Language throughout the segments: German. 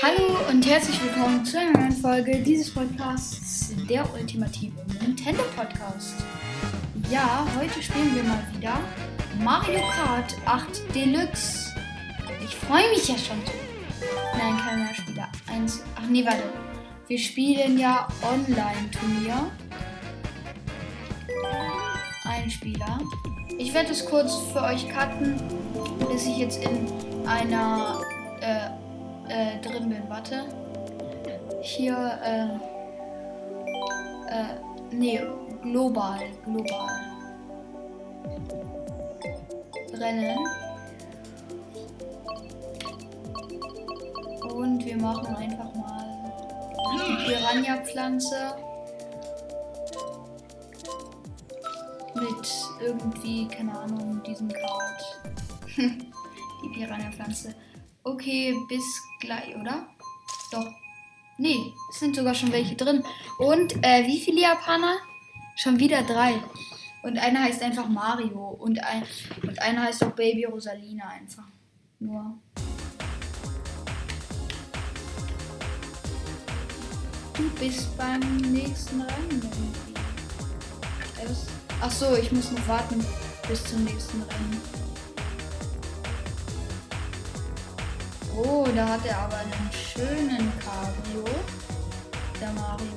Hallo und herzlich willkommen zu einer neuen Folge dieses Podcasts, der ultimative Nintendo Podcast. Ja, heute spielen wir mal wieder Mario Kart 8 Deluxe. Ich freue mich ja schon so. Nein, kein mehr Spieler. Eins. Ach nee, warte. Wir spielen ja Online-Turnier. Ein Spieler. Ich werde es kurz für euch cutten, bis ich jetzt in einer äh, äh, drin bin. Warte. Hier, äh, äh, nee, global, global. Rennen. Und wir machen einfach mal die Piranha-Pflanze. Mit irgendwie, keine Ahnung, diesem Card. die Piranha-Pflanze. Okay, bis gleich, oder? Doch. Nee, es sind sogar schon welche drin. Und äh, wie viele Japaner? Schon wieder drei. Und einer heißt einfach Mario. Und, ein, und einer heißt auch Baby Rosalina einfach. Nur. Du bist beim nächsten Rennen irgendwie. Ach so, ich muss noch warten bis zum nächsten Rennen. Oh, da hat er aber einen schönen Cabrio. Der Mario.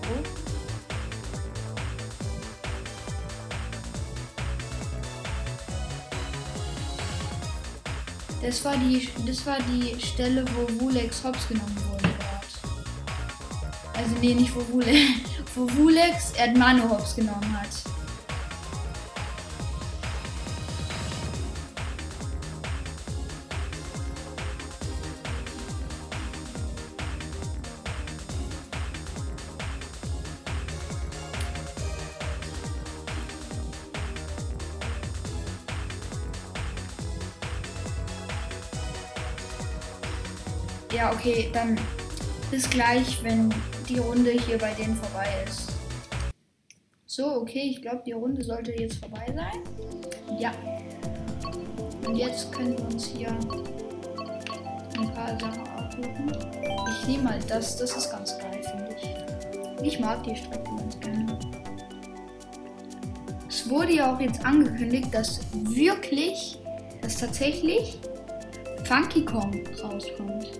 Das war die, das war die Stelle, wo Wulex hops genommen wurde gerade. Also nee, nicht wo Wulex, wo Wulex Erdmano hops genommen hat. Ja, okay, dann bis gleich, wenn die Runde hier bei denen vorbei ist. So, okay, ich glaube, die Runde sollte jetzt vorbei sein. Ja. Und jetzt können wir uns hier ein paar Sachen aufrufen. Ich nehme mal das, das ist ganz geil, finde ich. Ich mag die Strecke ganz gerne. Es wurde ja auch jetzt angekündigt, dass wirklich, dass tatsächlich Funky Kong rauskommt.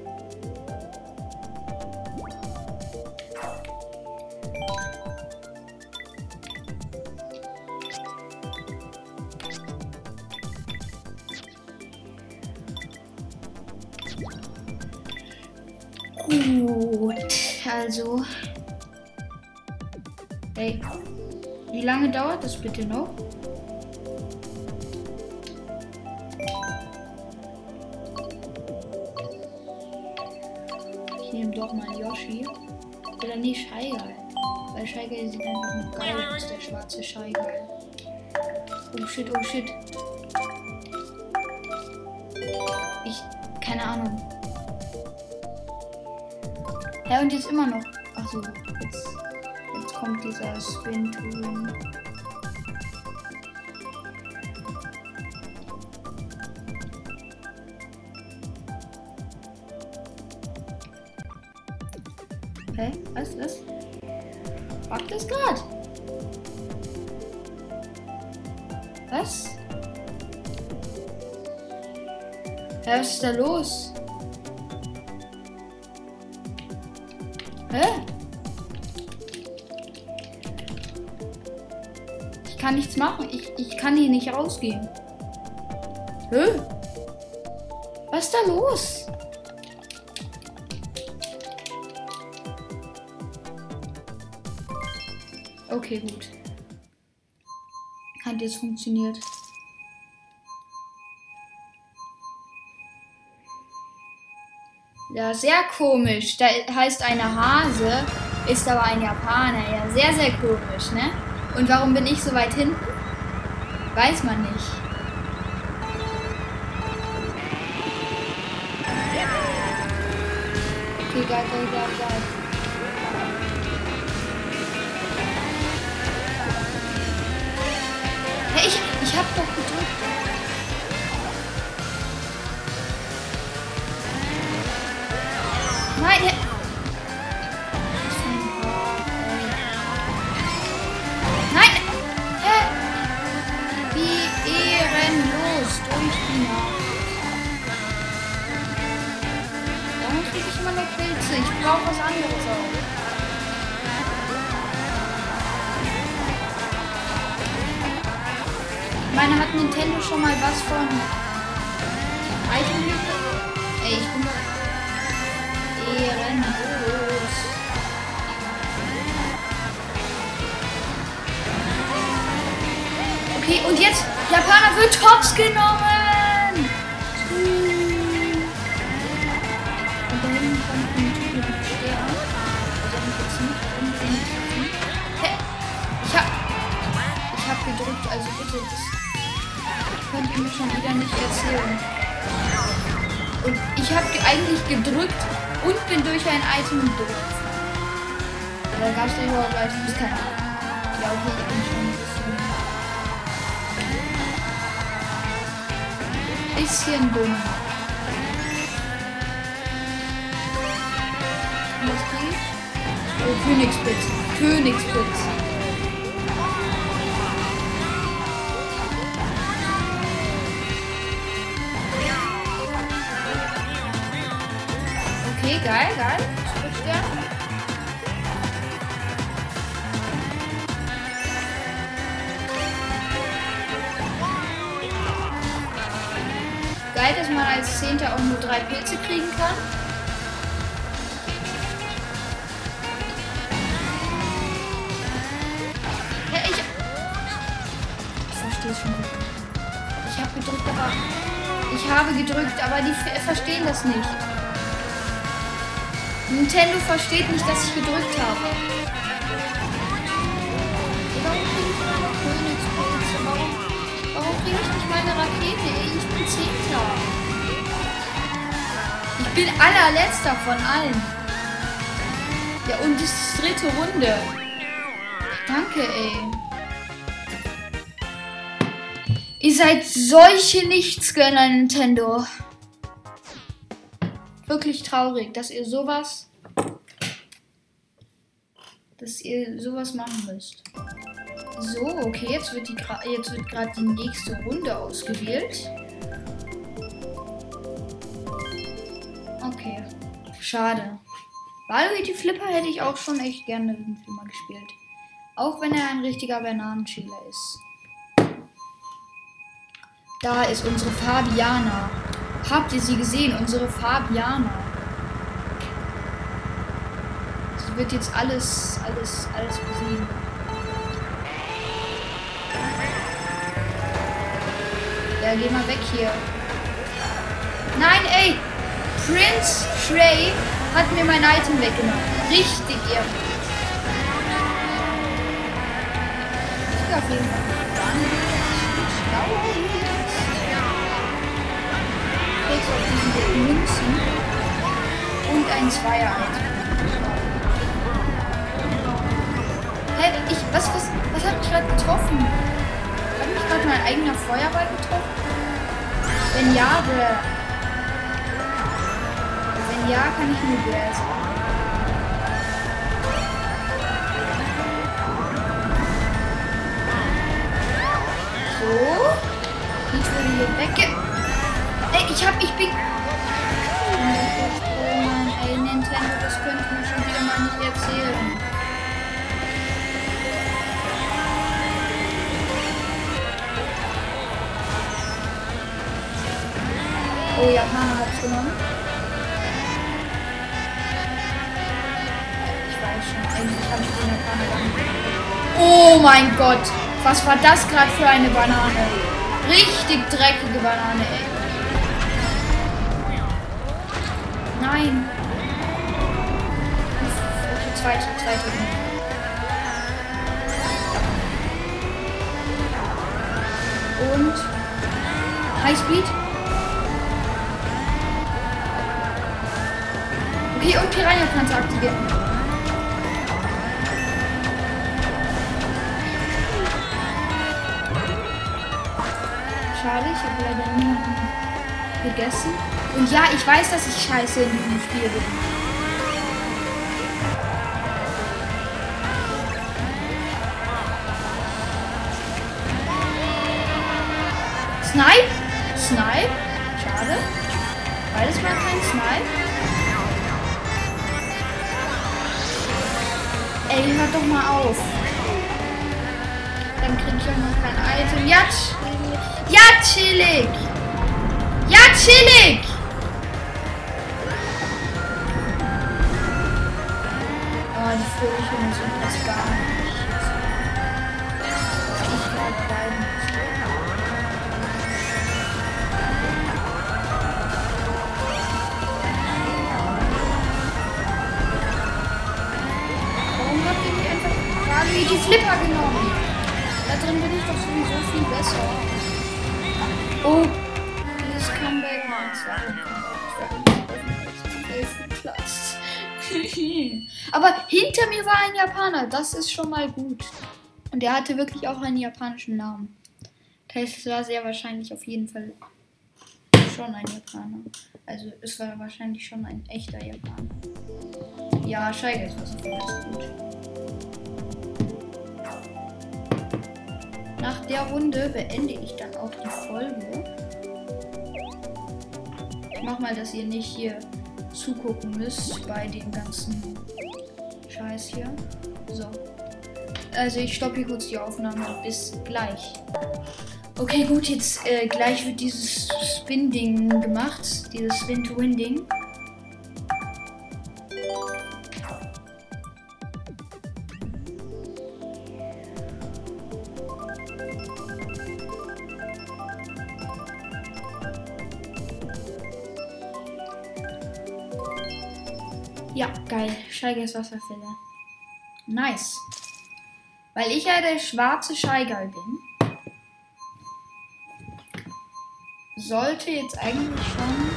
Gut, also. Hey, wie lange dauert das bitte noch? Ich nehme doch mal Yoshi. Oder nee, Scheigal. Weil Scheigal sieht einfach nur geil aus, der schwarze Scheigal. Oh shit, oh shit. Ich, keine Ahnung. Ja, und jetzt immer noch. Achso, jetzt, jetzt kommt dieser Spin to Win. Hä? Was? Was? Fuck das grad? Was? Was ist da los? Kann nichts machen. Ich, ich kann hier nicht rausgehen. Hä? Was ist da los? Okay, gut. Hat jetzt funktioniert. Ja, sehr komisch. Da heißt eine Hase, ist aber ein Japaner. Ja, sehr, sehr komisch, ne? Und warum bin ich so weit hinten? Weiß man nicht. Okay, geil, geil, geil, geil. Hey, ich, ich hab doch gedrückt. Meine, hat Nintendo schon mal was von Itemhüte? Ey, ich bin ehrenlos. Okay, und jetzt, Japaner wird Tops genommen! Ich hab, ich hab gedrückt, also bitte, könnt ihr mir schon wieder nicht erzählen. Und ich habe eigentlich gedrückt und bin durch ein Item durch. Da gab es überhaupt Items, keine Ahnung. Ja, okay, ich bin schon ein bisschen. Bisschen dumm. Was krieg ich? Oh, Königspitz. Königspitz. Geil, geil. Geil, dass man als Zehnter auch nur drei Pilze kriegen kann. Ja, ich. Ich verstehe schon. Ich habe gedrückt, aber. Ich habe gedrückt, aber die ver- verstehen das nicht. Nintendo versteht nicht, dass ich gedrückt habe. Warum? Warum, kriege ich nicht meine Rakete? Ich bin Zehnter. Ich bin allerletzter von allen. Ja, und das ist dritte Runde. Danke, ey. Ihr seid solche Nichtsgönner, Nintendo. Wirklich traurig, dass ihr sowas. Dass ihr sowas machen müsst. So, okay, jetzt wird wird gerade die nächste Runde ausgewählt. Okay. Schade. Waluigi Flipper hätte ich auch schon echt gerne irgendwie mal gespielt. Auch wenn er ein richtiger Bananenschäler ist. Da ist unsere Fabiana. Habt ihr sie gesehen? Unsere Fabiana. Sie wird jetzt alles, alles, alles besiegen. Ja, geh mal weg hier. Nein, ey! Prince Shrey hat mir mein Item weggenommen. Richtig ehrenlos. Ich auf jeden Fall dann Kriegst auf diesen Münzen und ein Zweier-Item. Hä, ich, was, was, was hat mich gerade getroffen? Hat mich gerade mein eigener Feuerball getroffen? Wenn ja, wer? Wenn ja, kann ich nur wer sagen. So. Ich wurde hier wegge... Ich hab... Ich bin... Oh Mann, ey, Nintendo, das könnt ihr mir schon wieder mal nicht erzählen. Oh, Japaner hat's genommen. Ich weiß schon, eigentlich habe ich den Japaner. Oh mein Gott! Was war das gerade für eine Banane? Richtig dreckige Banane, ey. Nein. Okay, zweite, zweite. Und Highspeed. Okay, und Piranha-Pflanze aktivieren. Schade, ich habe leider niemanden gegessen. Und ja, ich weiß, dass ich scheiße in diesem Spiel bin. Snipe? Snipe? Schade. Beides war kein Snipe. Ey, hört doch mal auf. Dann krieg ich auch noch kein Item. Ja, ja chillig. Ja, chillig. Oh, die Vögelchen sind das gar nicht. Ich gerade bleiben. Warum gerade wie die Flipper genommen? Da drin bin ich doch sowieso viel besser. Oh, dieses Comeback. Nein, es war ein Comeback. Ich war auf elften Platz. Aber hinter mir war ein Japaner. Das ist schon mal gut. Und er hatte wirklich auch einen japanischen Namen. Das war sehr wahrscheinlich auf jeden Fall schon ein Japaner. Also es war wahrscheinlich schon ein echter Japaner. Ja, Scheige ist was ist gut. Nach der Runde beende ich dann auch die Folge. Ich mach mal, dass ihr nicht hier zugucken müsst bei dem ganzen Scheiß hier. So. Also ich stoppe hier kurz die Aufnahme. Bis gleich. Okay, gut, jetzt äh, gleich wird dieses Spin-Ding gemacht. Dieses Spin-to-Win-Ding. Ja, geil. Scheigers Wasserfälle. Nice. Weil ich ja der schwarze Scheigal bin, sollte jetzt eigentlich schon.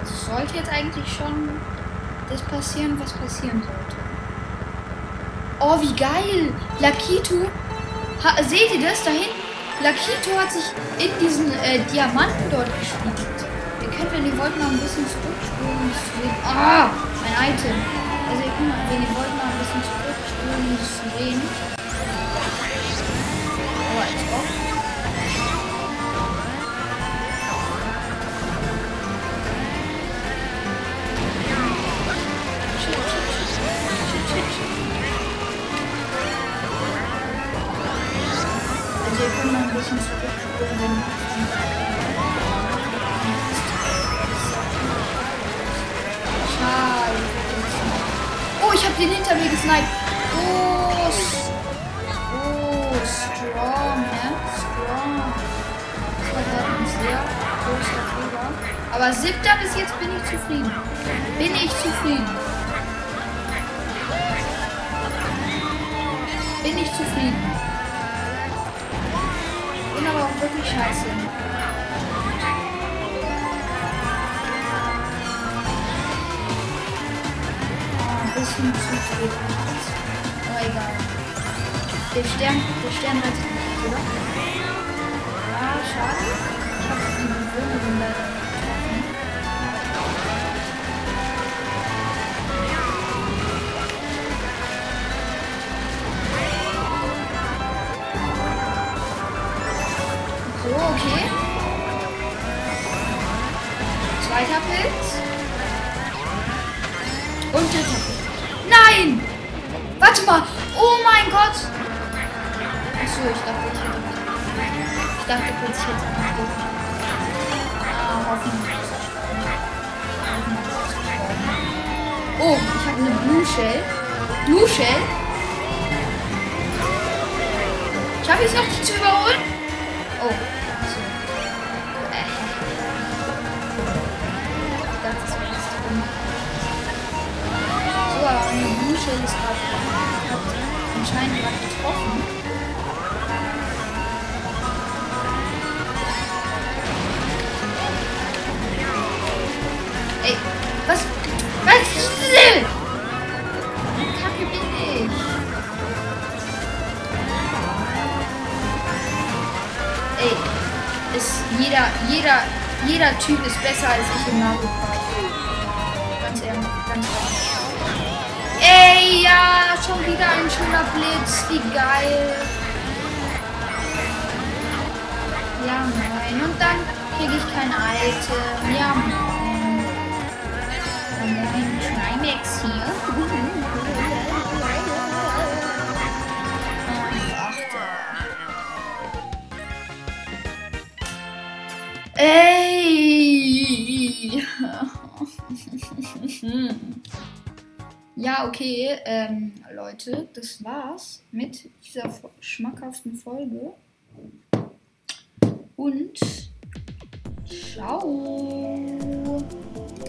Also sollte jetzt eigentlich schon das passieren, was passieren sollte. Oh, wie geil! Lakito. Ha, seht ihr das da hinten? Lakito hat sich in diesen äh, Diamanten dort gespielt. Ihr könnt, wenn ihr wollt, noch ein bisschen zurückspulen, es zu sehen. Ah! Mein Item. Also ihr könnt, wenn ihr wollt, noch ein bisschen zurückspulen, es zu sehen. Oh, als ob. Gesniped. Oh, oh, strong, ne? Strong. Aber siebter bis jetzt bin ich zufrieden. Bin ich zufrieden. Bin ich zufrieden. Bin aber auch wirklich scheiße. Zu spät. Aber egal. Der Stern, der Stern hat sich nicht, oder? Ah, schade. Ich habe die Bewohnerin leider getroffen. So, okay. Zweiter Pilz. Mein Gott. Achso, ich dachte, ich hätte. Ich dachte kurz, ich hätte. Ah, hoffentlich. Oh, ich habe eine Blue Shell. Blue Shell. Schaffe ich es noch, die zu überholen? Oh. Äh. Ich dachte, das wäre jetzt drin. So, eine Blue Shell ist gerade. Anscheinend gerade getroffen. Ey, was? Was? Kacke bin ich. Ey, ist jeder, jeder, jeder Typ ist besser als ich im Mario Kart. Ganz ehrlich, ganz ehrlich. Ja, schon wieder ein schöner Blitz. Wie geil. Ja, moin. Und dann kriege ich kein Item. Ja, moin. Ja, moin. Trimax hier. Ey! Ja, okay, ähm, Leute, das war's mit dieser schmackhaften Folge. Und ciao!